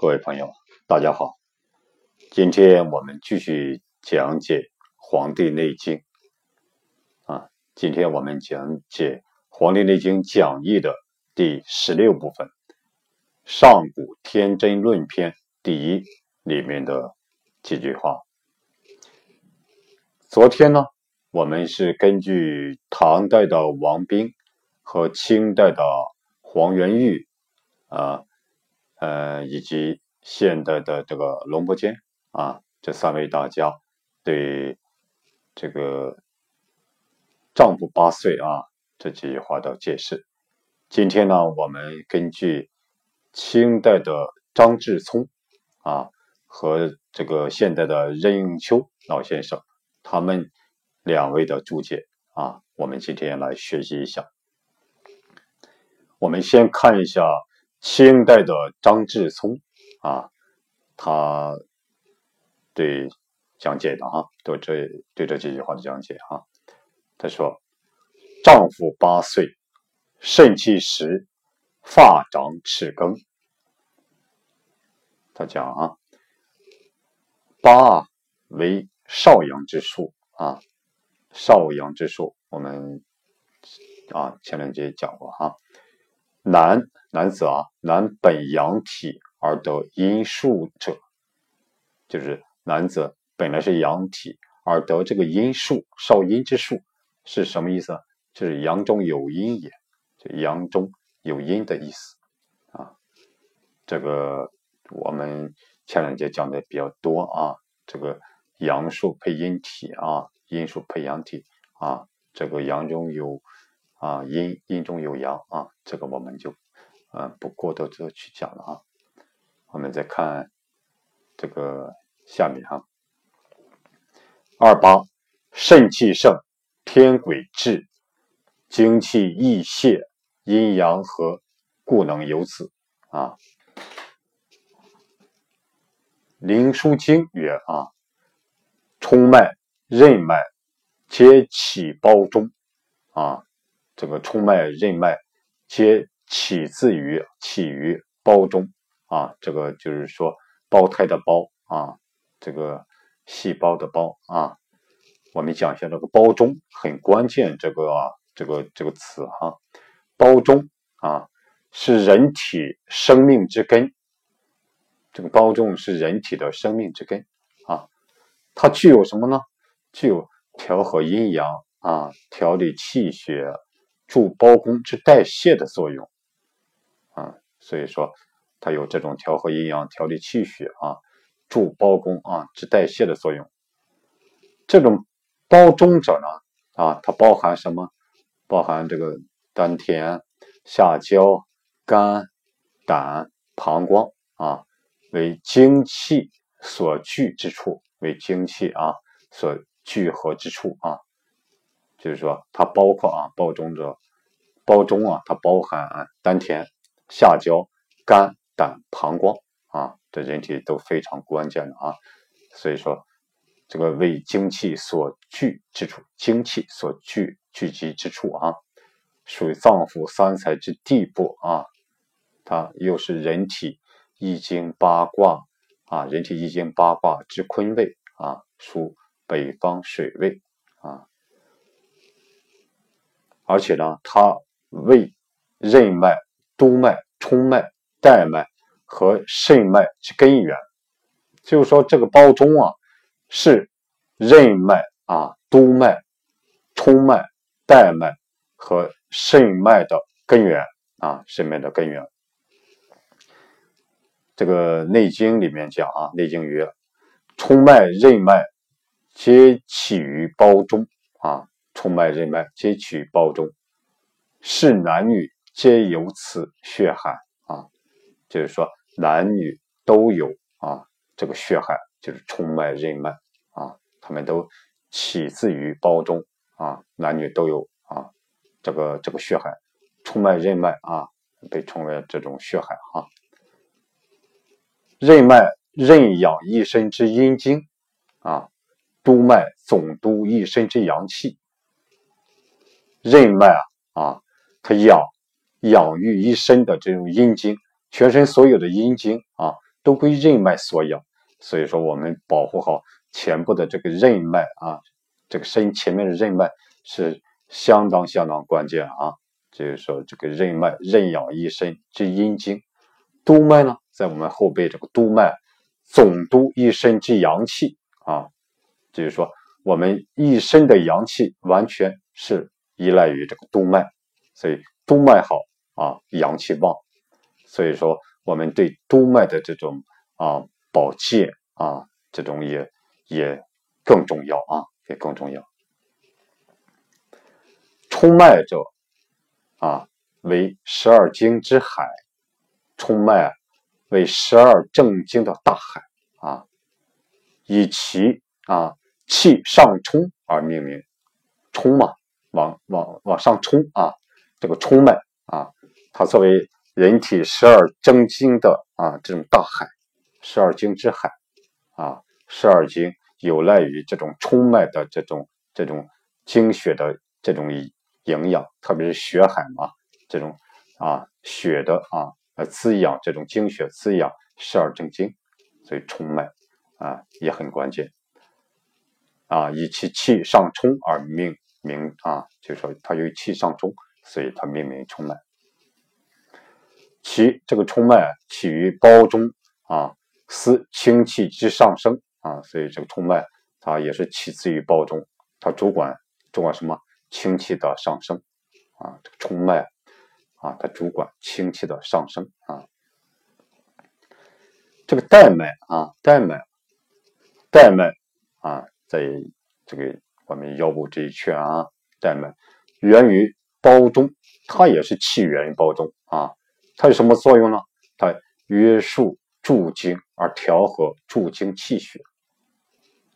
各位朋友，大家好。今天我们继续讲解《黄帝内经》啊。今天我们讲解《黄帝内经讲义》的第十六部分《上古天真论篇》第一里面的几句话。昨天呢，我们是根据唐代的王彬和清代的黄元玉啊。呃，以及现代的这个龙伯坚啊，这三位大家对这个“丈夫八岁”啊这句话的解释。今天呢，我们根据清代的张志聪啊和这个现代的任应秋老先生他们两位的注解啊，我们今天来学习一下。我们先看一下。清代的张志聪啊，他对讲解的啊，对这对这几句话的讲解啊，他说：“丈夫八岁，肾气实，发长齿更。”他讲啊，八为少阳之数啊，少阳之数，我们啊前两节讲过哈。男男子啊，男本阳体而得阴数者，就是男子本来是阳体而得这个阴数，少阴之数是什么意思？就是阳中有阴也，就阳中有阴的意思啊。这个我们前两节讲的比较多啊，这个阳数配阴体啊，阴数配阳体啊，这个阳中有。啊，阴阴中有阳啊，这个我们就嗯不过多的去讲了啊。我们再看这个下面哈，二八肾气盛，天癸至，精气溢泄，阴阳和，故能有子啊。灵枢经曰啊，冲脉、任脉皆起胞中啊。这个冲脉、任脉皆起自于起于胞中啊，这个就是说胞胎的胞啊，这个细胞的胞啊。我们讲一下这个胞中很关键，这个啊，这个这个词哈，胞中啊是人体生命之根，这个胞中是人体的生命之根啊，它具有什么呢？具有调和阴阳啊，调理气血。助包公之代谢的作用，啊，所以说它有这种调和阴阳、调理气血啊，助包公啊之代谢的作用。这种包中者呢，啊，它包含什么？包含这个丹田、下焦、肝、胆、膀胱啊，为精气所聚之处，为精气啊所聚合之处啊。就是说，它包括啊，包中者，包中啊，它包含丹田、下焦、肝、胆、膀胱啊，这人体都非常关键的啊。所以说，这个为精气所聚之处，精气所聚聚集之处啊，属于脏腑三才之地部啊。它又是人体易经八卦啊，人体易经八卦之坤位啊，属北方水位啊。而且呢，它为任脉、督脉、冲脉、带脉和肾脉之根源。就是说，这个胞中啊，是任脉啊、督脉、冲脉、带脉和肾脉的根源啊，肾脉的根源。这个《内经》里面讲啊，《内经》曰：“冲脉、任脉皆起于胞中啊。”冲脉、任脉皆取胞中，是男女皆有此血海啊，就是说男女都有啊这个血海，就是冲脉、任脉啊，他们都起自于胞中啊，男女都有啊这个这个血海，冲脉、任脉啊被称为这种血海啊，任脉任养一身之阴精啊，督脉总督一身之阳气。任脉啊啊，它养养育一身的这种阴精，全身所有的阴精啊，都归任脉所养。所以说，我们保护好前部的这个任脉啊，这个身前面的任脉是相当相当关键啊。就是说，这个任脉任养一身之阴经，督脉呢，在我们后背这个督脉总督一身之阳气啊。就是说，我们一身的阳气完全是依赖于这个督脉，所以督脉好啊，阳气旺。所以说，我们对督脉的这种啊。保健啊，这种也也更重要啊，也更重要。冲脉者啊，为十二经之海，冲脉为十二正经的大海啊，以其啊气上冲而命名。冲嘛，往往往上冲啊，这个冲脉啊，它作为人体十二正经的啊这种大海。十二经之海，啊，十二经有赖于这种冲脉的这种这种经血的这种营养，特别是血海嘛，这种啊血的啊来滋养这种经血，滋养十二正经，所以冲脉啊也很关键，啊以其气上冲而命名啊，就是说它由气上冲，所以它命名冲脉。其这个冲脉起于胞中啊。司清气之上升啊，所以这个冲脉它也是起自于胞中，它主管主管什么？清气的上升啊，这个冲脉啊，它主管清气的上升啊。这个带脉啊，带脉，带脉啊，在这个我们腰部这一圈啊，带脉源于胞中，它也是气源于胞中啊，它有什么作用呢？它约束。助精而调和助精气血，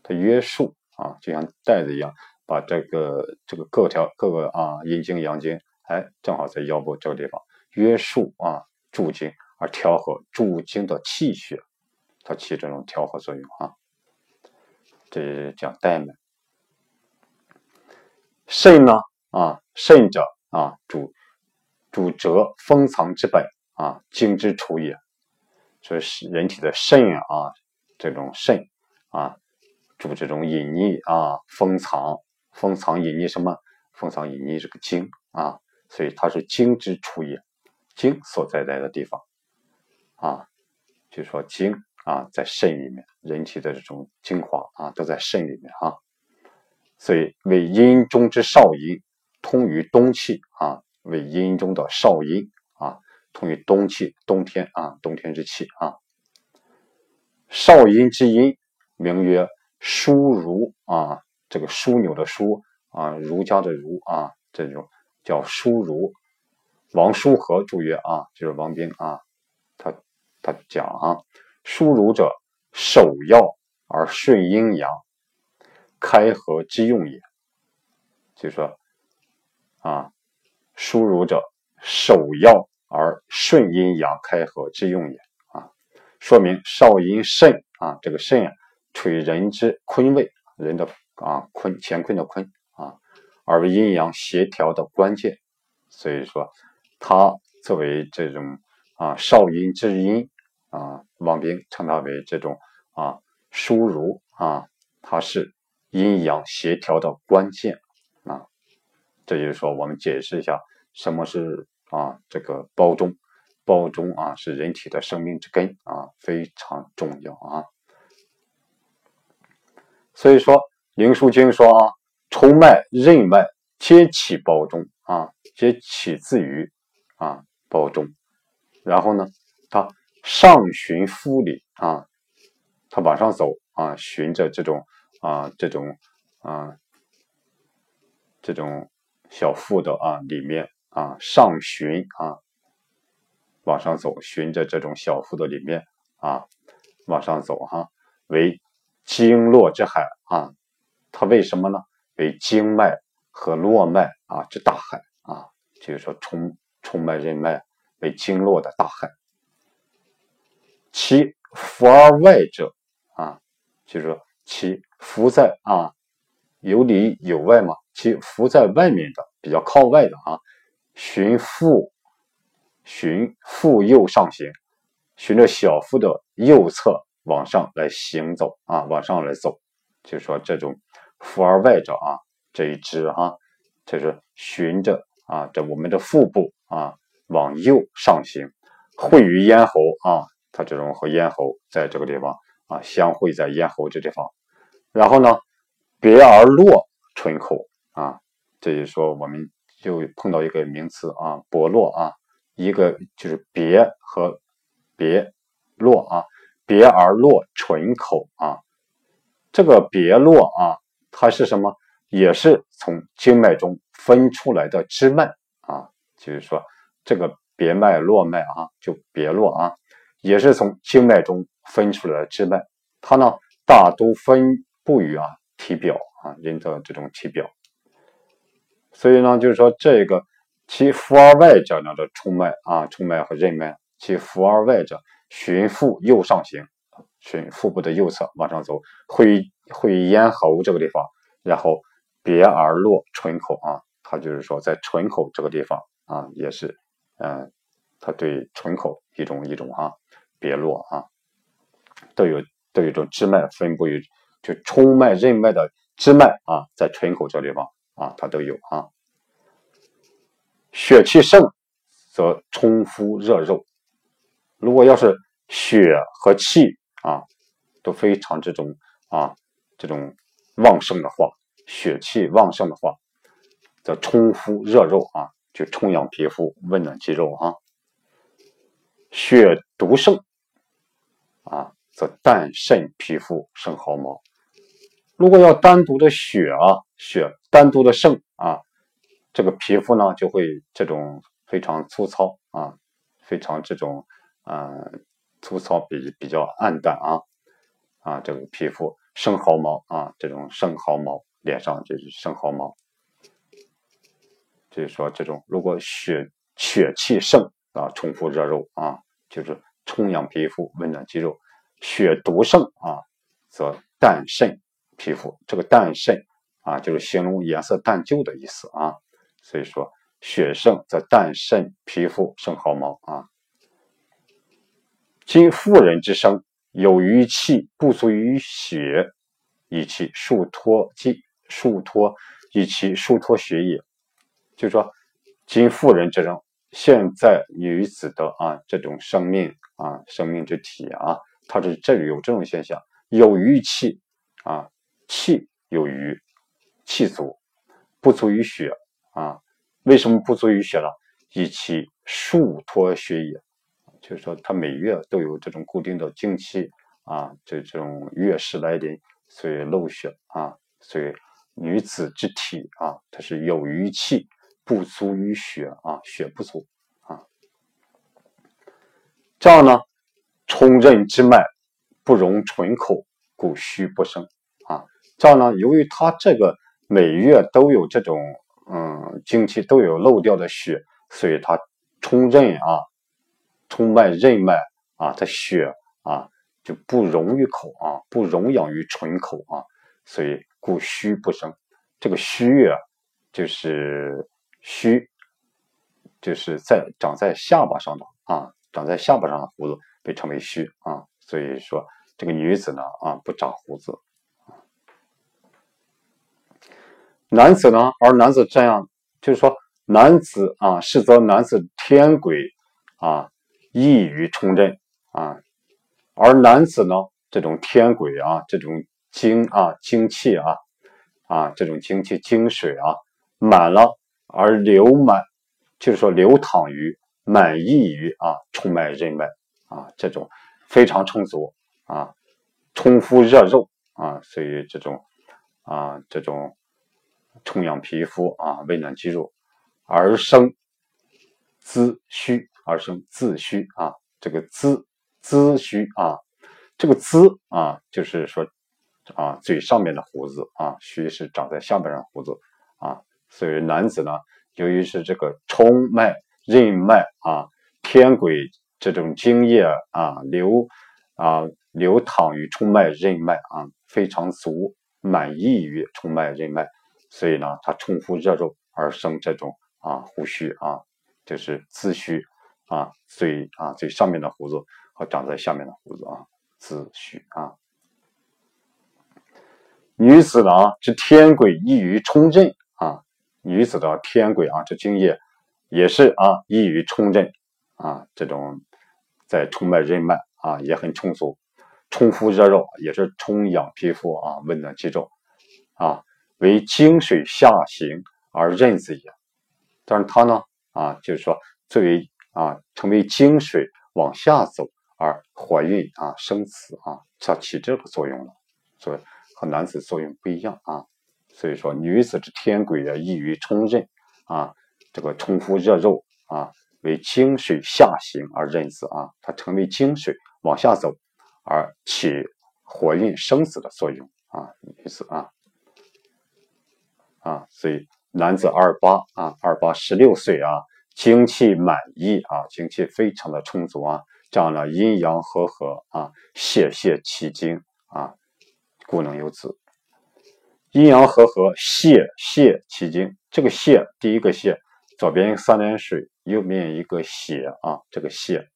它约束啊，就像带子一样，把这个这个各条各个啊阴经阳经，哎，正好在腰部这个地方约束啊助精而调和助精的气血，它起这种调和作用啊。这讲带脉。肾呢啊，肾者啊主主折封藏之本啊，精之处也。所以是人体的肾啊，这种肾啊，主这种隐匿啊，封藏、封藏、隐匿什么？封藏、隐匿这个精啊，所以它是精之处也，精所在在的地方啊，就是说精啊在肾里面，人体的这种精华啊都在肾里面啊，所以为阴中之少阴，通于冬气啊，为阴中的少阴啊。通于冬气，冬天啊，冬天之气啊。少阴之阴，名曰枢如啊，这个枢纽的枢啊，儒家的儒啊，这种叫枢如。王叔和注曰啊，就是王冰啊，他他讲啊，枢如者，首要而顺阴阳，开合之用也。就说啊，枢如者，首要。而顺阴阳开合之用也啊，说明少阴肾啊，这个肾啊，处于人之坤位，人的啊坤乾坤的坤啊，而为阴阳协调的关键。所以说，它作为这种啊少阴之阴啊，王冰称它为这种啊疏如啊，它是阴阳协调的关键啊。这就是说，我们解释一下什么是。啊，这个胞中，胞中啊是人体的生命之根啊，非常重要啊。所以说，《灵枢经》说啊，冲脉、任脉皆起胞中啊，皆起自于啊胞中。然后呢，它上循腹里啊，它往上走啊，循着这种啊这种啊这种小腹的啊里面。啊，上循啊，往上走，循着这种小腹的里面啊，往上走哈，为经络之海啊，它为什么呢？为经脉和络脉啊之大海啊，就是说冲冲脉任脉为经络的大海。其浮而外者啊，就是说其浮在啊有里有外嘛，其浮在外面的比较靠外的啊。循腹，循腹右上行，循着小腹的右侧往上来行走啊，往上来走，就是说这种腹而外者啊，这一支哈，这是循着啊，这我们的腹部啊往右上行，会于咽喉啊，它这种和咽喉在这个地方啊相会在咽喉这地方，然后呢，别而落唇口啊，这就是说我们就碰到一个名词啊，剥落啊，一个就是别和别落啊。别而落唇口啊，这个别落啊，它是什么？也是从经脉中分出来的支脉啊，就是说这个别脉络脉啊，就别络啊，也是从经脉中分出来的支脉。它呢，大都分布于啊体表啊人的这种体表。所以呢，就是说这个其腹而外者呢的冲脉啊，冲脉和任脉，其腹而外者。循腹右上行，循腹部的右侧往上走，会会咽喉这个地方，然后别而落唇口啊，它就是说在唇口这个地方啊，也是，嗯，它对唇口一种一种啊，别落啊，都有都有一种支脉分布于，就冲脉任脉的支脉啊，在唇口这地方啊，它都有啊。血气盛，则冲敷热肉。如果要是血和气啊都非常这种啊这种旺盛的话，血气旺盛的话，则冲敷热肉啊，就充养皮肤，温暖肌肉啊。血毒盛啊，则淡渗皮肤，生毫毛。如果要单独的血啊，血单独的盛啊，这个皮肤呢就会这种非常粗糙啊，非常这种。嗯，粗糙比比较暗淡啊啊，这个皮肤生毫毛啊，这种生毫毛，脸上就是生毫毛，就是说这种如果血血气盛啊，冲腹热肉啊，就是充养皮肤，温暖肌肉；血毒盛啊，则淡渗皮肤。这个淡渗啊，就是形容颜色淡旧的意思啊。所以说血盛则淡渗皮肤，生毫毛啊。今妇人之生，有余气不足于血，以其束脱气，束脱以其束脱血也。就说，今妇人之生，现在女子的啊这种生命啊生命之体啊，它是这里有这种现象，有余气啊气有余，气足，不足于血啊。为什么不足于血呢？以其数脱血也。就是说，它每月都有这种固定的经期啊，这种月事来临，所以漏血啊，所以女子之体啊，它是有余气不足于血啊，血不足啊。这样呢，冲任之脉不容唇口，故虚不生。这样呢，由于它这个每月都有这种嗯经期都有漏掉的血，所以它冲任啊。冲脉任脉啊，它血啊就不溶于口啊，不溶养于唇口啊，所以故虚不生。这个虚啊，就是虚，就是在长在下巴上的啊，长在下巴上的胡子被称为虚啊。所以说这个女子呢啊不长胡子，男子呢，而男子这样就是说男子啊是则男子天癸啊。易于冲任啊，而男子呢，这种天癸啊，这种精啊精气啊啊，这种精气精水啊满了而流满，就是说流淌于满溢于啊冲脉任脉啊，这种非常充足啊，充敷热肉啊，所以这种啊这种充养皮肤啊，温暖肌肉而生滋虚。而生自虚啊，这个滋滋虚啊，这个滋啊，就是说啊，嘴上面的胡子啊，虚是长在下边上胡子啊，所以男子呢，由于是这个冲脉、任脉啊、天癸这种精液啊流啊流淌于冲脉、任脉啊，非常足，满溢于冲脉、任脉，所以呢，他冲敷热肉而生这种啊胡须啊，就是自虚。啊，最啊，最上面的胡子和长在下面的胡子啊，子虚啊。女子呢，这天癸易于冲任啊，女子的天癸啊，这精液也是啊，易于冲任啊，这种在冲脉任脉啊，也很充足，冲敷热肉也是充养皮肤啊，温暖肌肉啊，为经水下行而任子也。但是它呢啊，就是说作为啊，成为经水往下走而怀孕啊，生子啊，它起这个作用了，所以。和男子作用不一样啊，所以说女子之天癸也，易于冲任啊，这个冲夫热肉啊，为经水下行而任子啊，它成为经水往下走而起怀孕生子的作用啊，女子啊啊，所以男子二八啊，二八十六岁啊，精气满溢啊，精气非常的充足啊，这样呢阴阳和合啊，泄泄其精啊。故能有子，阴阳和合，泄泄其精。这个泄，第一个泄，左边三点水，右面一个血啊。这个泄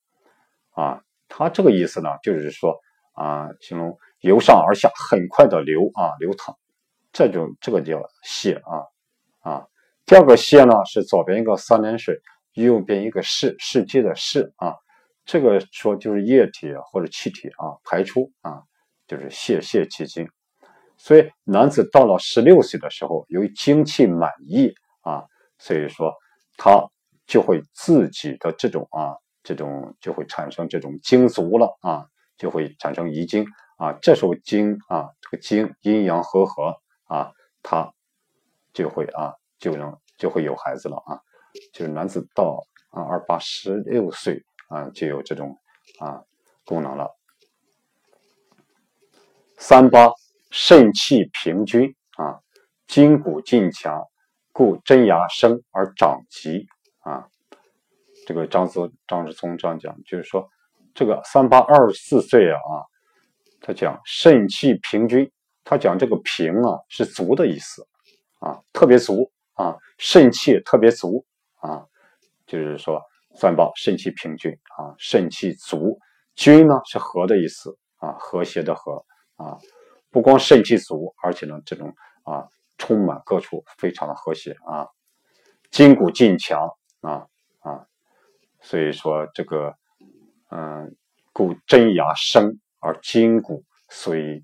啊，它这个意思呢，就是说啊，形容由上而下很快的流啊，流淌。这种这个叫泄啊啊。第二个泄呢，是左边一个三点水，右边一个世世界的世啊。这个说就是液体或者气体啊排出啊。就是泄泄其精，所以男子到了十六岁的时候，由于精气满溢啊，所以说他就会自己的这种啊，这种就会产生这种精足了啊，就会产生遗精啊。这时候精啊，这个精阴阳和合啊，他就会啊，就能就会有孩子了啊。就是男子到啊二八十六岁啊，就有这种啊功能了。三八肾气平均啊，筋骨劲强，故真牙生而长疾啊。这个张子张志聪这样讲，就是说这个三八二十四岁啊，他讲肾气平均，他讲这个平啊是足的意思啊，特别足啊，肾气特别足啊，就是说三八肾气平均啊，肾气足，均呢是和的意思啊，和谐的和。啊，不光肾气足，而且呢，这种啊，充满各处，非常的和谐啊，筋骨劲强啊啊，所以说这个，嗯，故真牙生而筋骨所以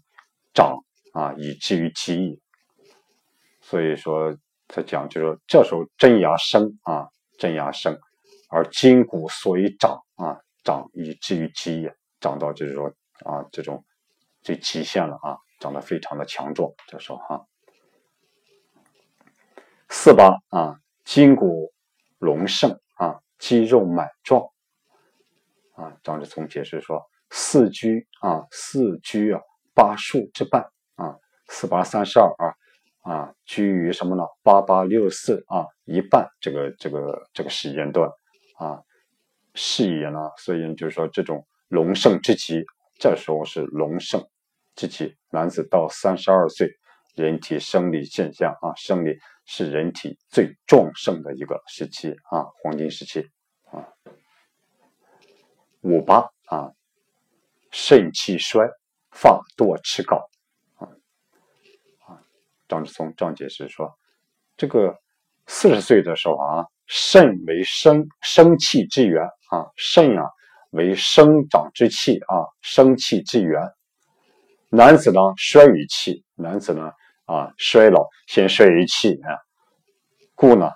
长啊，以至于极矣。所以说他讲，就是说这时候真牙生啊，真牙生而筋骨所以长啊，长以至于极也，长到就是说啊，这种。最极限了啊，长得非常的强壮。这时候哈，四八啊，筋骨隆盛啊，肌肉满壮啊。张志聪解释说，四居啊，四居啊，八数之半，四八三十二啊啊，居于什么呢？八八六四啊，一半这个这个这个时间段啊，是也呢。所以就是说，这种隆盛之极，这时候是隆盛。之期，男子到三十二岁，人体生理现象啊，生理是人体最壮盛的一个时期啊，黄金时期啊。五八啊，肾气衰，发堕齿槁。张志聪张解释说，这个四十岁的时候啊，肾为生生气之源啊，肾啊为生长之气啊，生气之源。男子呢衰于气，男子呢啊衰老先衰于气啊，故呢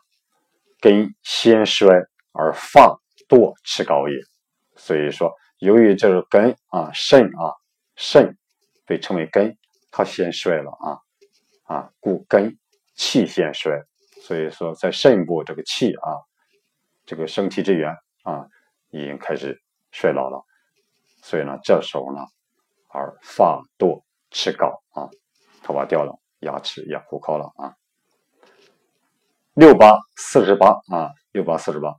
根先衰而发堕齿高也。所以说，由于这个根啊肾啊肾被称为根，它先衰了啊啊，故根气先衰。所以说，在肾部这个气啊，这个生气之源啊，已经开始衰老了。所以呢，这时候呢。而发堕齿槁啊，头发掉了，牙齿也枯槁了啊。六八四十八啊，六八四十八，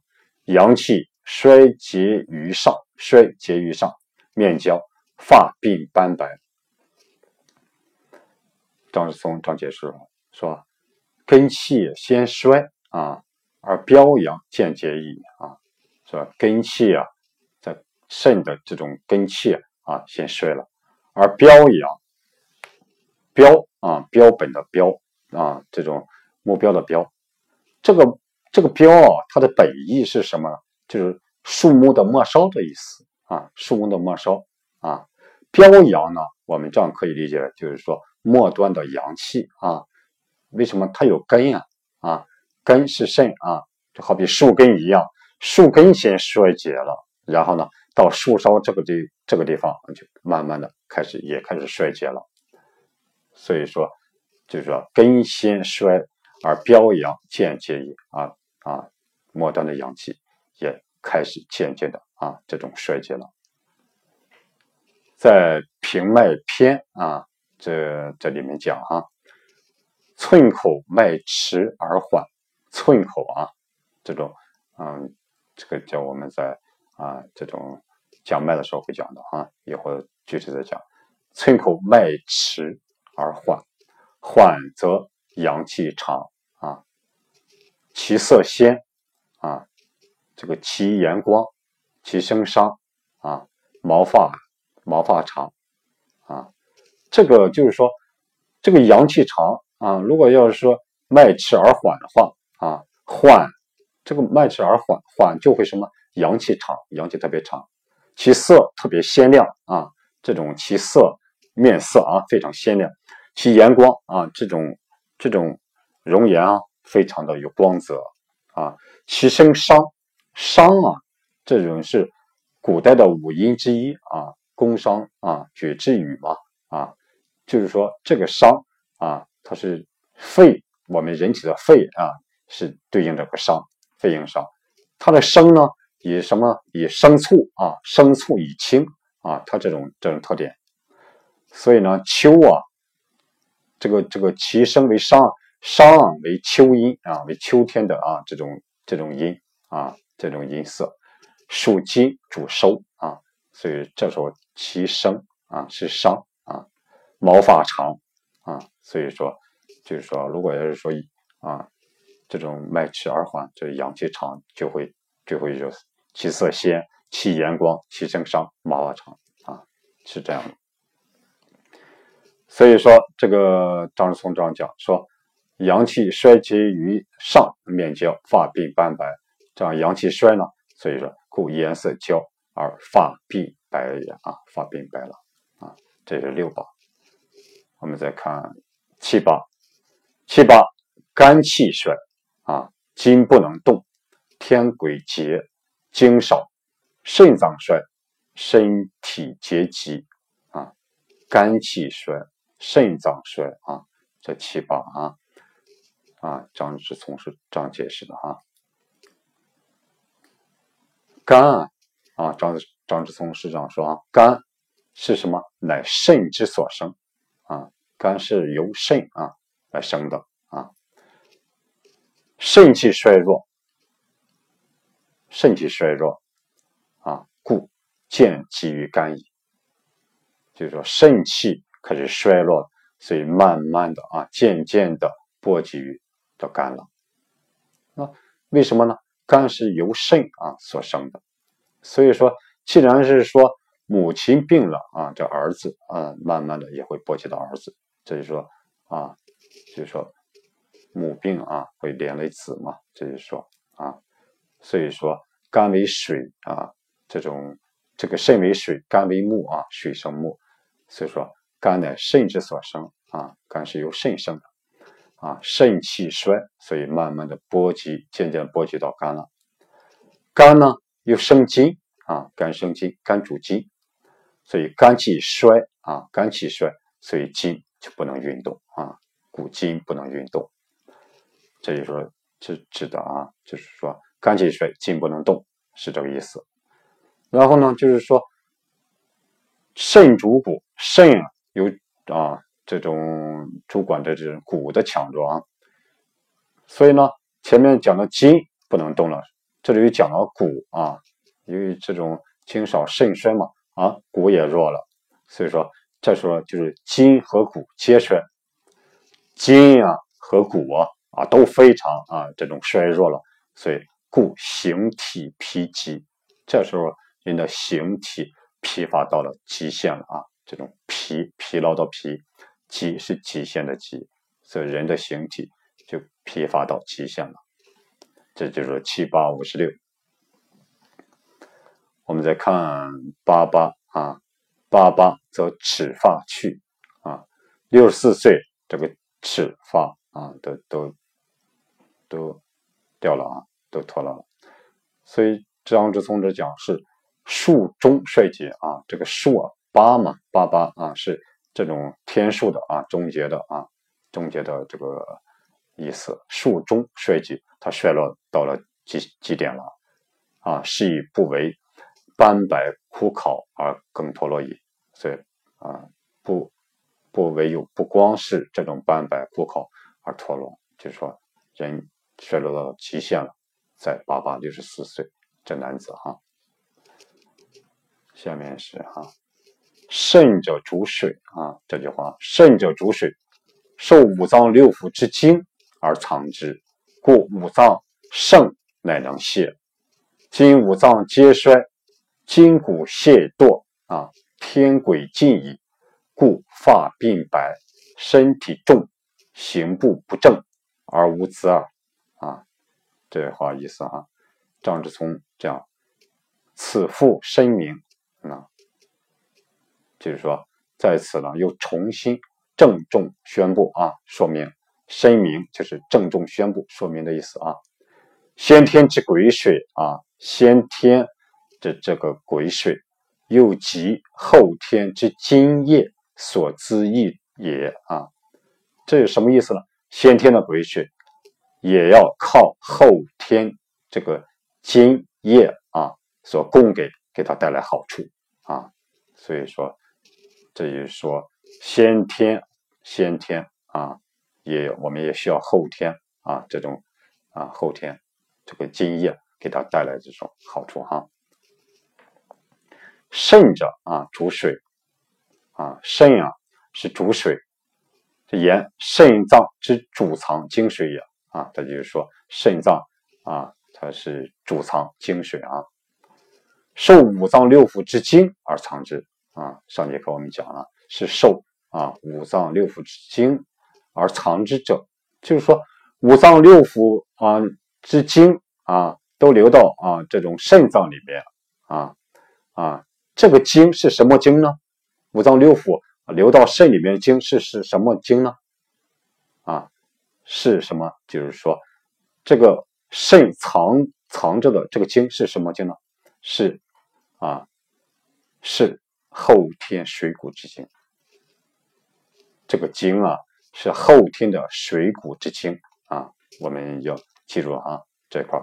阳气衰竭于上，衰竭于上，面焦，发鬓斑白。张志松张解释说，根气先衰啊，而标阳渐结矣啊，说根气啊，在肾的这种根气啊先衰了，而标阳，标啊标本的标啊这种目标的标，这个这个标啊它的本意是什么？就是树木的末梢的意思啊，树木的末梢啊，标阳呢，我们这样可以理解，就是说末端的阳气啊，为什么它有根呀？啊，根是肾啊，就好比树根一样，树根先衰竭了，然后呢，到树梢这个地这个地方就慢慢的开始也开始衰竭了，所以说就是说根先衰而标阳渐渐也啊啊，末端的阳气。也开始渐渐的啊，这种衰竭了。在平脉篇啊，这这里面讲啊，寸口脉迟而缓，寸口啊，这种嗯，这个叫我们在啊这种讲脉的时候会讲的啊，一会具体的讲。寸口脉迟而缓，缓则阳气长啊，其色鲜啊。这个其言光，其声伤啊，毛发毛发长啊，这个就是说，这个阳气长啊。如果要是说脉迟而缓的话啊，缓这个脉迟而缓，缓就会什么阳气长，阳气特别长，其色特别鲜亮啊，这种其色面色啊非常鲜亮，其颜光啊这种这种容颜啊非常的有光泽啊，其声伤。商啊，这种是古代的五音之一啊，宫商啊，绝之语嘛啊，就是说这个商啊，它是肺，我们人体的肺啊，是对应这个商，肺应商。它的生呢，以什么？以生促啊，生促以清啊，它这种这种特点。所以呢，秋啊，这个这个其声为商，商为秋阴啊，为秋天的啊这种这种阴啊。这种音色，属金主收啊，所以这时候其声啊是商啊，毛发长啊，所以说就是说，如果要是说啊这种脉迟而缓，这阳气长就会就会有其色鲜，其颜光，其正伤，毛发长啊，是这样的。所以说这个张之聪这样讲说，阳气衰竭于上，面焦，发鬓斑白。这样阳气衰呢，所以说故颜色焦而发鬓白也啊，发鬓白了啊，这是六宝。我们再看七八，七八肝气衰啊，筋不能动，天癸竭，精少，肾脏衰，身体结疾啊，肝气衰，肾脏衰啊，这七八啊啊，张之聪是这样解释的啊。肝啊，啊，张张之聪师长说啊，肝是什么？乃肾之所生啊，肝是由肾啊来生的啊。肾气衰弱，肾气衰弱啊，故见积于肝矣。就是说，肾气开始衰落，所以慢慢的啊，渐渐的波及于这肝了。那为什么呢？肝是由肾啊所生的，所以说，既然是说母亲病了啊，这儿子啊，慢慢的也会波及到儿子。这就说啊，就是说母病啊，会连累子嘛。这就说啊，所以说肝为水啊，这种这个肾为水，肝为木啊，水生木，所以说肝乃肾之所生啊，肝是由肾生的。啊，肾气衰，所以慢慢的波及，渐渐波及到肝了。肝呢又生金啊，肝生金，肝主筋，所以肝气衰啊，肝气衰，所以筋就不能运动啊，骨筋不能运动。这就说，这指的啊，就是说肝气衰，筋不能动，是这个意思。然后呢，就是说肾主骨，肾啊有啊。这种主管的这种骨的强壮，所以呢，前面讲的筋不能动了，这里又讲到骨啊，因为这种精少肾衰嘛，啊，骨也弱了，所以说这时候就是筋和骨皆衰，筋啊和骨啊啊都非常啊这种衰弱了，所以故形体疲极，这时候人的形体疲乏到了极限了啊，这种疲疲劳的疲，极是极限的极，所以人的形体就疲乏到极限了。这就是七八五十六。我们再看八八啊，八八则齿发去啊，六十四岁这个齿发啊都都都掉了啊，都脱落了。所以张之聪这讲是数中衰竭啊，这个数啊八嘛八八啊是这种天数的啊终结的啊终结的这个意思，数中衰竭，它衰落到了几几点了啊？是以不为斑白枯槁而更脱落矣。所以啊不不唯有不光是这种斑白枯槁而脱落，就是说人衰落到了极限了。在八八六十四岁，这男子哈，下面是哈，肾者主水啊，这句话，肾者主水，受五脏六腑之精而藏之，故五脏盛乃能泄。今五脏皆衰，筋骨懈惰啊，天癸尽矣，故发鬓白，身体重，行步不正，而无子耳啊。这话意思啊，张之聪讲，此复声明，啊，就是说在此呢又重新郑重宣布啊，说明申明就是郑重宣布说明的意思啊。先天之癸水啊，先天的这个癸水，又即后天之精液所滋益也啊。这有什么意思呢？先天的癸水。也要靠后天这个精液啊所供给，给他带来好处啊。所以说，这就是说先天先天啊，也我们也需要后天啊这种啊后天这个精液给他带来这种好处哈。肾者啊主水啊，肾啊是主水，这言肾脏之主藏精水也。啊，这就是说肾脏啊，它是主藏精水啊，受五脏六腑之精而藏之啊。上节课我们讲了，是受啊五脏六腑之精而藏之者，就是说五脏六腑啊之精啊都流到啊这种肾脏里面啊啊，这个精是什么精呢？五脏六腑流到肾里面的精是是什么精呢？啊？是什么？就是说，这个肾藏藏着的这个精是什么精呢？是啊，是后天水谷之精。这个精啊，是后天的水谷之精啊，我们要记住啊，这块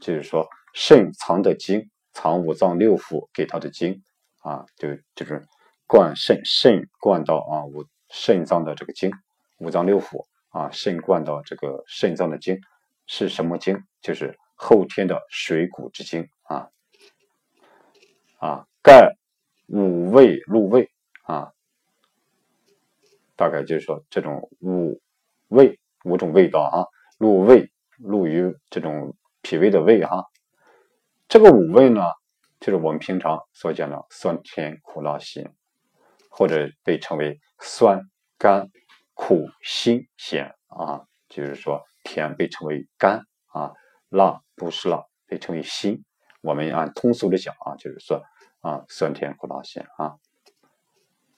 就是说，肾藏的精，藏五脏六腑给他的精啊，就就是灌肾，肾灌到啊五肾脏的这个精，五脏六腑。啊，肾灌到这个肾脏的精是什么精？就是后天的水谷之精啊啊，盖五味入胃啊，大概就是说这种五味五种味道啊，入胃入于这种脾胃的胃哈。这个五味呢，就是我们平常所讲的酸甜苦辣咸，或者被称为酸甘。苦、辛、咸啊，就是说甜被称为甘啊，辣不是辣被称为辛。我们按通俗的讲啊，就是说啊，酸甜苦辣咸啊，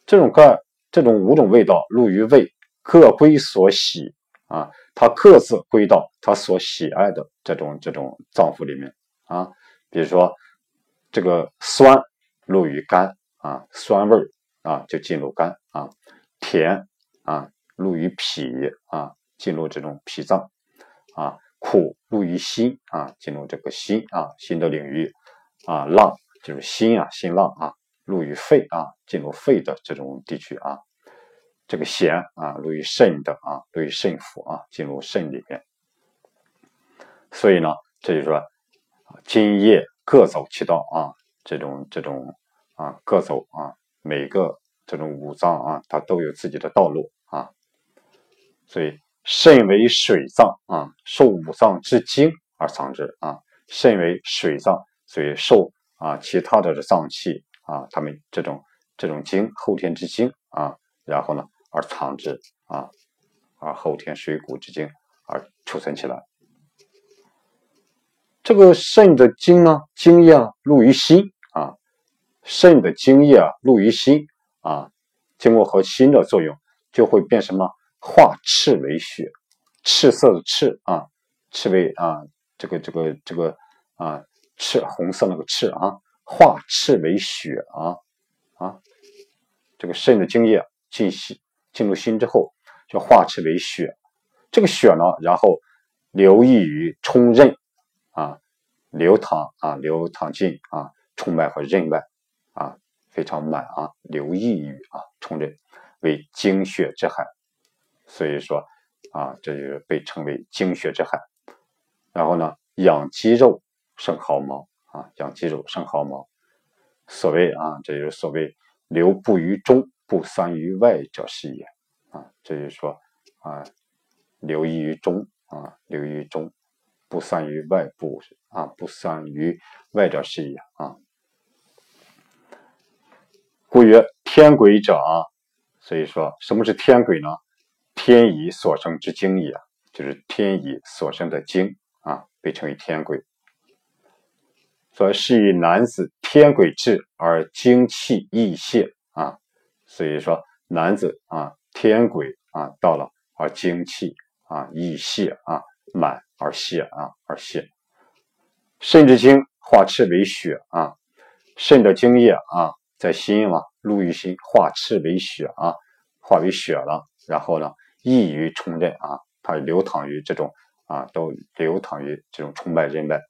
这种各这种五种味道入于胃，各归所喜啊，它各自归到它所喜爱的这种这种脏腑里面啊。比如说这个酸入于肝啊，酸味儿啊就进入肝啊，甜啊。入于脾啊，进入这种脾脏啊；苦入于心啊，进入这个心啊，心的领域啊；浪就是心啊，心浪啊，入于肺啊，进入肺的这种地区啊；这个咸啊，入于肾的啊，入于肾腑啊，进入肾里面。所以呢，这就是说津液各走其道啊，这种这种啊，各走啊，每个这种五脏啊，它都有自己的道路啊。所以肾为水脏啊，受五脏之精而藏之啊。肾为水脏，所以受啊其他的脏器啊，他们这种这种精后天之精啊，然后呢而藏之啊，而后天水谷之精而储存起来。这个肾的精呢，精液啊入于心啊，肾的精液啊入于心啊，经过和心的作用，就会变什么？化赤为血，赤色的赤啊，赤为啊，这个这个这个啊，赤红色那个赤啊，化赤为血啊啊，这个肾的精液进心进入心之后，就化赤为血，这个血呢，然后流溢于冲任，流淌啊，流淌进啊，冲脉和任脉啊，非常满啊，流溢于啊，冲任为精血之海。所以说，啊，这就是被称为精血之海。然后呢，养肌肉生毫毛啊，养肌肉生毫毛。所谓啊，这就是所谓流布于中，不散于外者是也啊。这就是说啊，流溢于中啊，流溢于中，不散于外部啊，不散于外者是也啊。故曰天癸者啊。所以说，什么是天癸呢？天乙所生之精也，就是天乙所生的精啊，被称为天癸。所以是以男子天癸至而精气溢泄啊，所以说男子啊天癸啊到了而精气啊溢泄啊满而泄啊而泄。肾之精化赤为血啊，肾的精液啊在心嘛入于心化赤为血啊，化为血了，然后呢？易于冲任啊，它流淌于这种啊，都流淌于这种冲脉任脉，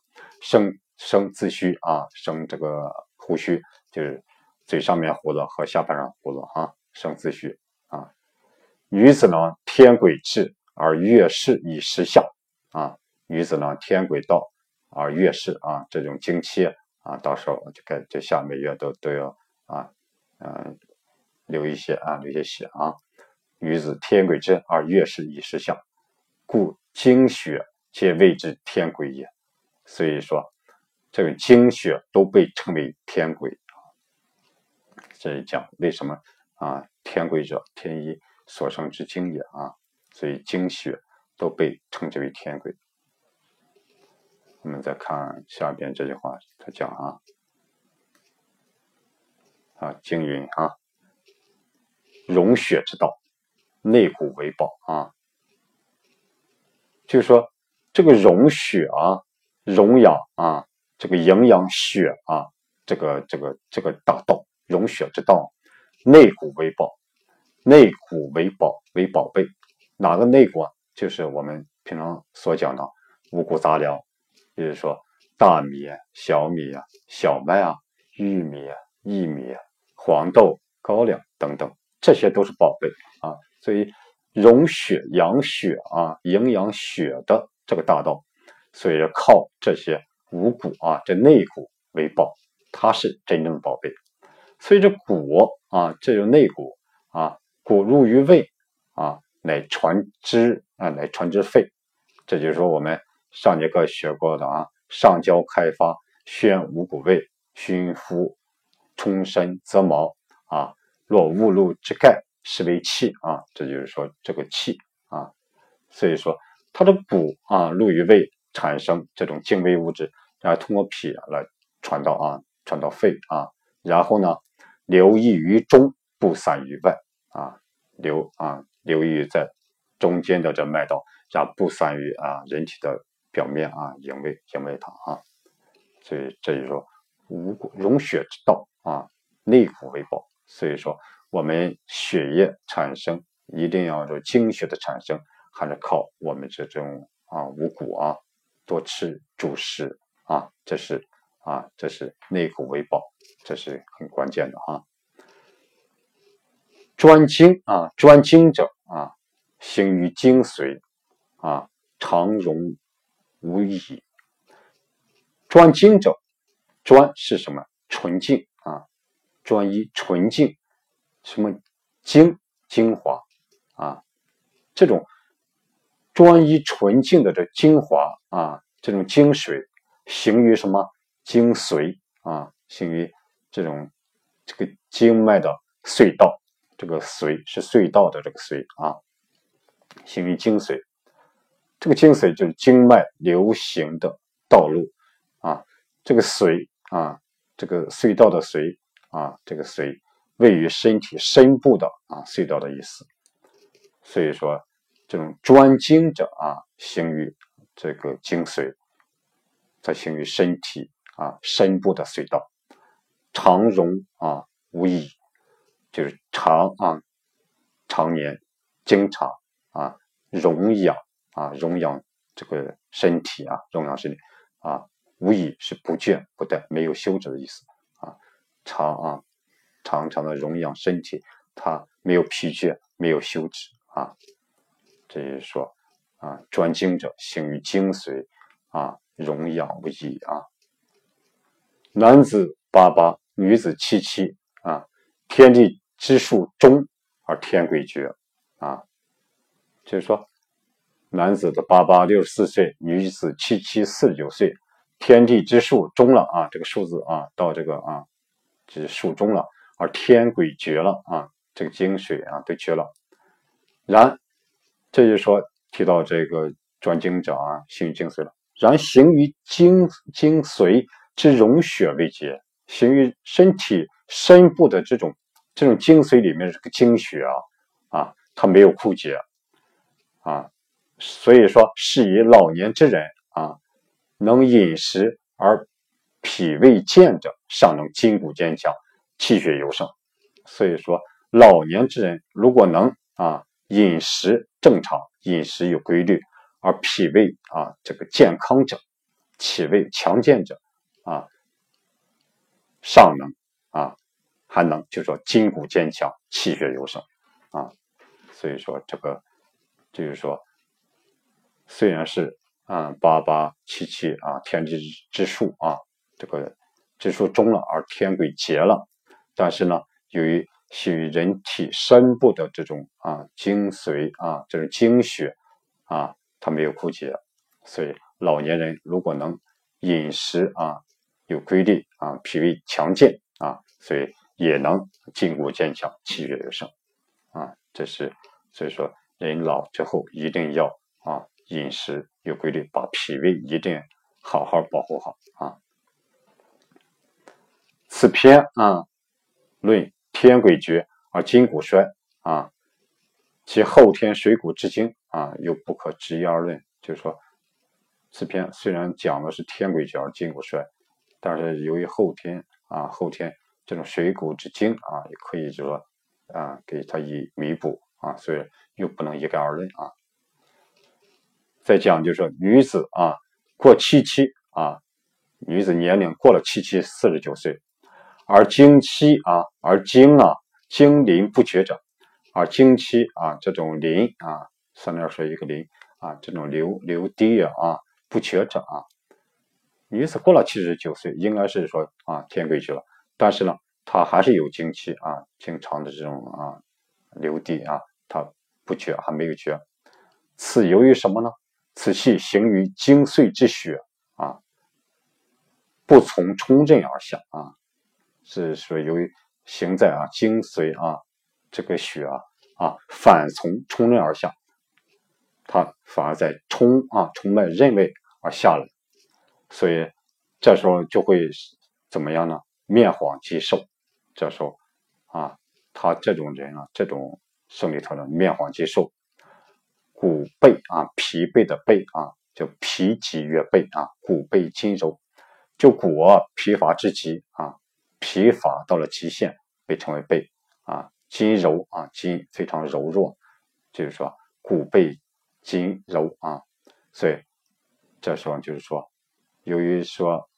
生生自虚啊，生这个胡须，就是嘴上面胡子和下巴上胡子啊，生自虚啊。女子呢，天癸至而月事以时下啊，女子呢，天癸到而月事啊，这种经期啊，到时候就该这下每月都都要啊，嗯，流一些啊，流些血啊。女子天癸之而月事以时相，故精血皆谓之天癸也。所以说，这个精血都被称为天癸这一讲为什么啊？天癸者，天一所生之精也啊。所以精血都被称之为天鬼。我们再看下边这句话，他讲啊啊，经云啊，融血之道。内骨为宝啊，就是说这个融血啊、融养啊、这个营养血啊，这个这个这个大道，融血之道，内骨为宝，内骨为宝为宝贝。哪个内骨啊？就是我们平常所讲的五谷杂粮，比如说大米、小米啊、小麦啊、玉米、薏米、黄豆、高粱等等，这些都是宝贝啊。所以，溶血养血啊，营养血的这个大道，所以要靠这些五谷啊，这内谷为宝，它是真正的宝贝。所以这谷啊，这就内谷啊，谷入于胃啊，乃传之啊，乃传之肺。这就是说我们上节课学过的啊，上焦开发，宣五谷胃，熏肤，充身泽毛啊，若误入之盖。是为气啊，这就是说这个气啊，所以说它的补啊入于胃，产生这种精微物质，然后通过脾来传到啊，传到肺啊，然后呢流溢于中，不散于外啊，流啊流于在中间的这脉道，然后不散于啊人体的表面啊营卫营卫它啊，所以这就是说五谷溶血之道啊，内谷为宝，所以说。我们血液产生一定要说精血的产生，还是靠我们这种啊五谷啊，多吃主食啊，这是啊这是内谷为宝，这是很关键的啊。专精啊，专精者啊，行于精髓啊，常容无疑。专精者，专是什么？纯净啊，专一纯净。什么精精华啊？这种专一纯净的这精华啊，这种精髓行于什么精髓啊？行于这种这个经脉的隧道，这个髓是隧道的这个髓啊，行于精髓。这个精髓就是经脉流行的道路啊，这个髓啊，这个隧道的髓啊，这个髓位于身体深部的啊隧道的意思。所以说，这种专精者啊，行于这个精髓，则行于身体啊深部的隧道，常容啊无益，就是常啊常年经常啊容养。啊，荣养这个身体啊，荣养身体啊，无疑是不倦不怠，没有休止的意思啊。常啊，常常的荣养身体，它没有疲倦，没有休止啊。这就是说啊，专精者行于精髓啊，荣养无疑啊。男子八八，女子七七啊，天地之数中而天鬼绝啊，就是说。男子的八八六十四岁，女子七七四十九岁，天地之数终了啊！这个数字啊，到这个啊，是数终了，而天鬼绝了啊！这个精髓啊都绝了。然，这就说提到这个转经者啊，行于精髓了。然行于精精髓之融血未结，行于身体深部的这种这种精髓里面这个精血啊啊，它没有枯竭啊。所以说，是以老年之人啊，能饮食而脾胃健者，尚能筋骨坚强，气血尤盛。所以说，老年之人如果能啊饮食正常，饮食有规律，而脾胃啊这个健康者，脾胃强健者啊，尚能啊还能就说筋骨坚强，气血尤盛啊。所以说这个就是说。虽然是啊八八七七啊天地之数啊这个之数终了而天鬼结了，但是呢，由于系于人体深部的这种啊精髓啊这种精血啊它没有枯竭，所以老年人如果能饮食啊有规律啊脾胃强健啊，所以也能筋骨坚强气血有盛啊，这是所以说人老之后一定要啊。饮食有规律，把脾胃一定好好保护好啊。此篇啊论天癸绝而筋骨衰啊，其后天水谷之精啊又不可执一而论。就是说，此篇虽然讲的是天癸绝而筋骨衰，但是由于后天啊后天这种水谷之精啊也可以就说啊给他以弥补啊，所以又不能一概而论啊。再讲就是说，女子啊过七七啊，女子年龄过了七七四十九岁，而经期啊，而经啊经临不绝者，而经期啊这种临啊上面说一个临啊这种流流滴啊不绝者啊，女子过了七十九岁，应该是说啊天规矩了，但是呢，她还是有经期啊，经常的这种啊流滴啊，她不绝还没有绝，此由于什么呢？此气行于精髓之血啊，不从冲任而下啊，是说由于行在啊精髓啊这个血啊啊反从冲任而下，它反而在冲啊冲脉任位而下来，所以这时候就会怎么样呢？面黄肌瘦，这时候啊，他这种人啊，这种生理特征面黄肌瘦。骨背啊，疲惫的背啊，叫脾极曰背啊，骨背筋柔，就骨疲乏之极啊，疲乏到了极限，被称为背啊，筋柔啊，筋非常柔弱，就是说骨背筋柔啊，所以这时候就是说，由于说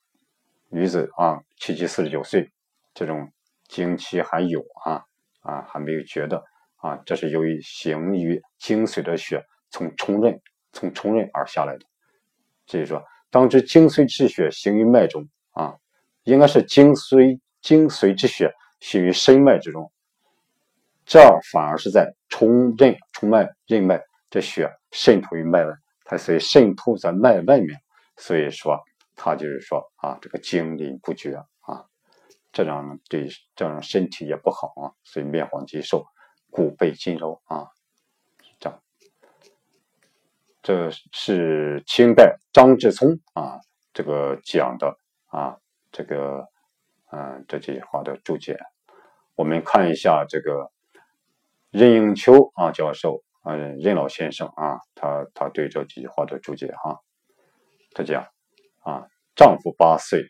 女子啊，七七四十九岁，这种经期还有啊啊，还没有觉得。啊，这是由于行于精髓的血从冲任从冲任而下来的，所以说，当知精髓之血行于脉中啊，应该是精髓精髓之血行于深脉之中，这儿反而是在冲任冲脉任脉，这血渗透于脉外，它所以渗透在脉外面，所以说他就是说啊，这个精力不绝啊，这样对这样身体也不好啊。所以面黄肌瘦，骨背筋柔啊，这样。这是清代张志聪啊这个讲的啊这个嗯这几句话的注解。我们看一下这个任应秋啊教授。嗯，任老先生啊，他他对这几句话的注解哈，他讲啊，丈夫八岁，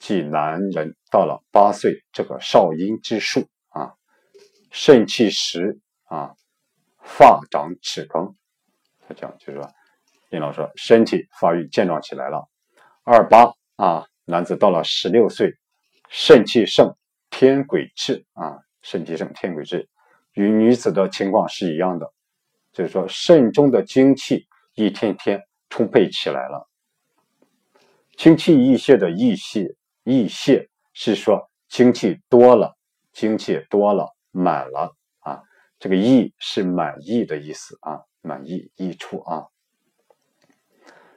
即男人到了八岁这个少阴之数啊，肾气实啊，发长齿更。他讲就是说，任老说身体发育健壮起来了。二八啊，男子到了十六岁，肾气盛，天癸至啊，肾气盛，天癸至，与女子的情况是一样的。就是说，肾中的精气一天天充沛起来了。精气溢泄的溢泄，溢泄是说精气多了，精气多了，满了啊。这个溢是满意的意思啊，满意溢出啊。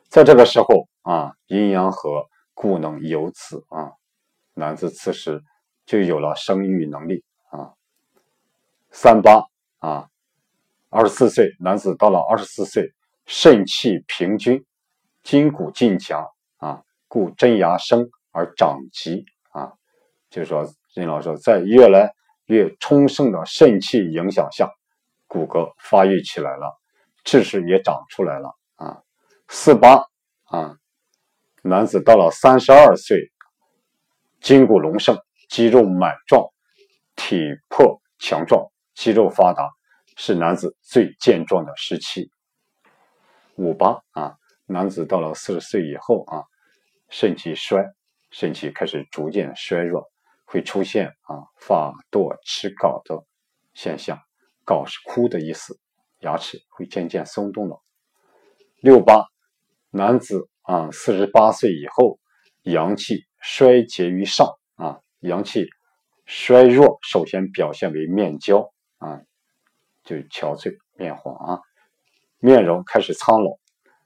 在这个时候啊，阴阳和，故能有子啊。男子此时就有了生育能力啊。三八啊。二十四岁男子到了二十四岁，肾气平均，筋骨劲强，故真牙生而长疾啊。就是说，任老师在越来越充盛的肾气影响下，骨骼发育起来了，智齿也长出来了啊。四八啊，男子到了三十二岁，筋骨隆盛，肌肉满壮，体魄强壮，肌肉发达。是男子最健壮的时期。五八啊，男子到了四十岁以后啊，肾气衰，肾气开始逐渐衰弱，会出现啊发堕齿槁的现象。槁是枯的意思，牙齿会渐渐松动了。六八，男子啊四十八岁以后，阳气衰竭于上啊，阳气衰弱，首先表现为面焦啊。就憔悴、面黄啊，面容开始苍老，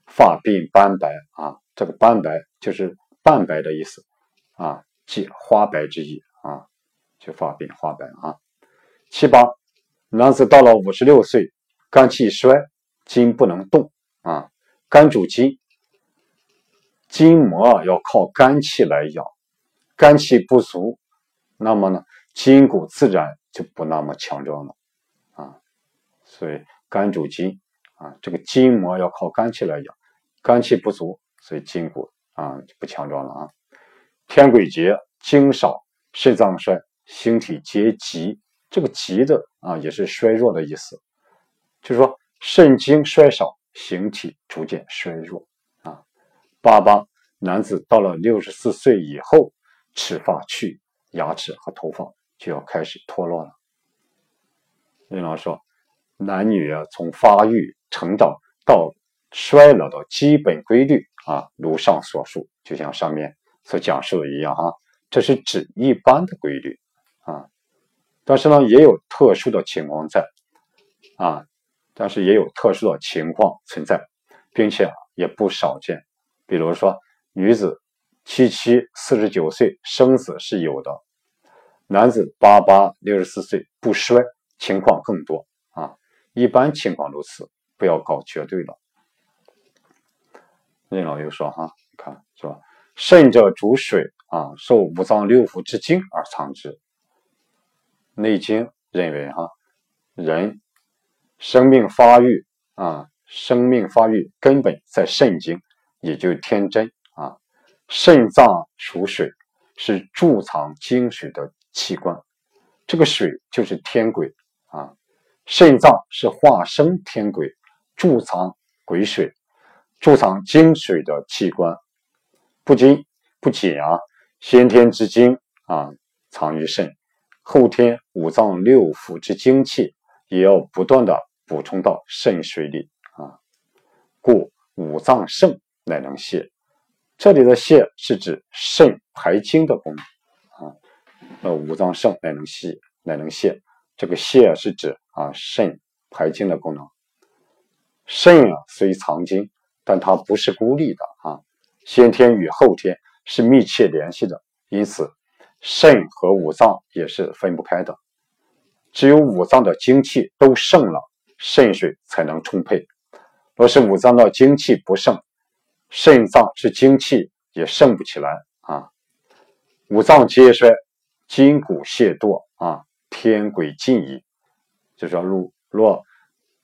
发鬓斑白啊，这个斑白就是半白的意思啊，即花白之意啊，就发鬓花白啊。七八，男子到了五十六岁，肝气衰，筋不能动啊，肝主筋，筋膜要靠肝气来养，肝气不足，那么呢，筋骨自然就不那么强壮了啊。所以肝主筋啊，这个筋膜要靠肝气来养，肝气不足，所以筋骨啊就不强壮了啊。天癸竭，精少，肾脏衰，形体皆急。这个急的啊也是衰弱的意思，就是说肾精衰少，形体逐渐衰弱啊。八八，男子到了六十四岁以后，齿发去，牙齿和头发就要开始脱落了。林老师说。男女啊，从发育、成长到衰老的基本规律啊，如上所述，就像上面所讲述的一样哈，这是指一般的规律啊。但是呢，也有特殊的情况在啊，但是也有特殊的情况存在，并且也不少见。比如说，女子七七四十九岁生子是有的，男子八八六十四岁不衰，情况更多啊。一般情况如此，不要搞绝对了。任老又说：“哈，你看是吧？肾者主水啊，受五脏六腑之精而藏之。《内经》认为，哈，人生命发育啊，生命发育根本在肾经，也就天真啊。肾脏属水，是贮藏精水的器官，这个水就是天癸啊。”肾脏是化生天癸，贮藏癸水，贮藏精水的器官。不仅不仅啊，先天之精啊藏于肾，后天五脏六腑之精气也要不断的补充到肾水里啊。故五脏肾乃能泄。这里的泄是指肾排精的功能啊。呃，五脏肾乃能泄，乃能泄。这个泄是指啊肾排精的功能。肾啊虽藏精，但它不是孤立的啊，先天与后天是密切联系的。因此，肾和五脏也是分不开的，只有五脏的精气都盛了，肾水才能充沛。若是五脏的精气不盛，肾脏是精气也盛不起来啊。五脏皆衰，筋骨懈惰啊，天癸尽矣。就说若若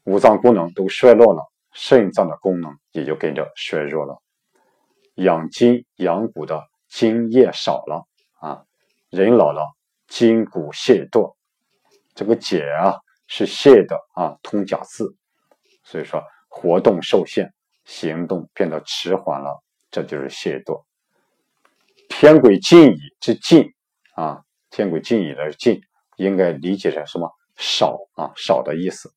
五脏功能都衰落了，肾脏的功能也就跟着衰弱了。养筋养骨的津液少了啊，人老了筋骨懈惰，这个解啊是懈的啊，通假字，所以说活动受限，行动变得迟缓了，这就是懈惰。天癸尽矣之尽啊，天癸尽矣的尽应该理解成什么？少啊，少的意思。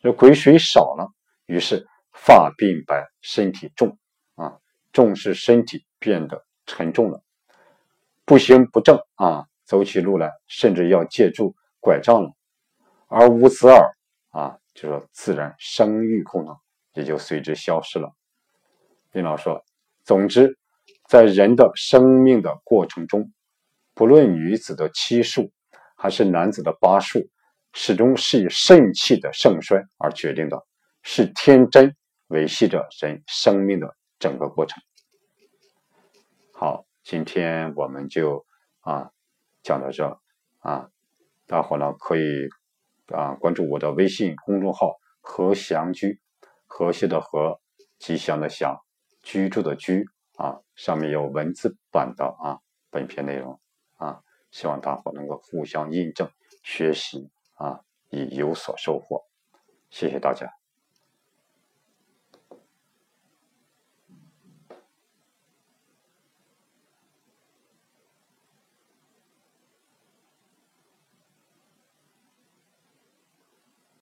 这癸水少了，于是发鬓白，身体重。啊重视身体变得沉重了，不行不正啊，走起路来甚至要借助拐杖了。而无子耳啊，就说自然生育功能也就随之消失了。林老说，总之，在人的生命的过程中，不论女子的七数还是男子的八数，始终是以肾气的盛衰而决定的，是天真维系着人生命的。整个过程，好，今天我们就啊讲到这啊，大伙呢可以啊关注我的微信公众号“和祥居”，和谐的和，吉祥的祥，居住的居啊，上面有文字版的啊本篇内容啊，希望大伙能够互相印证学习啊，以有所收获，谢谢大家。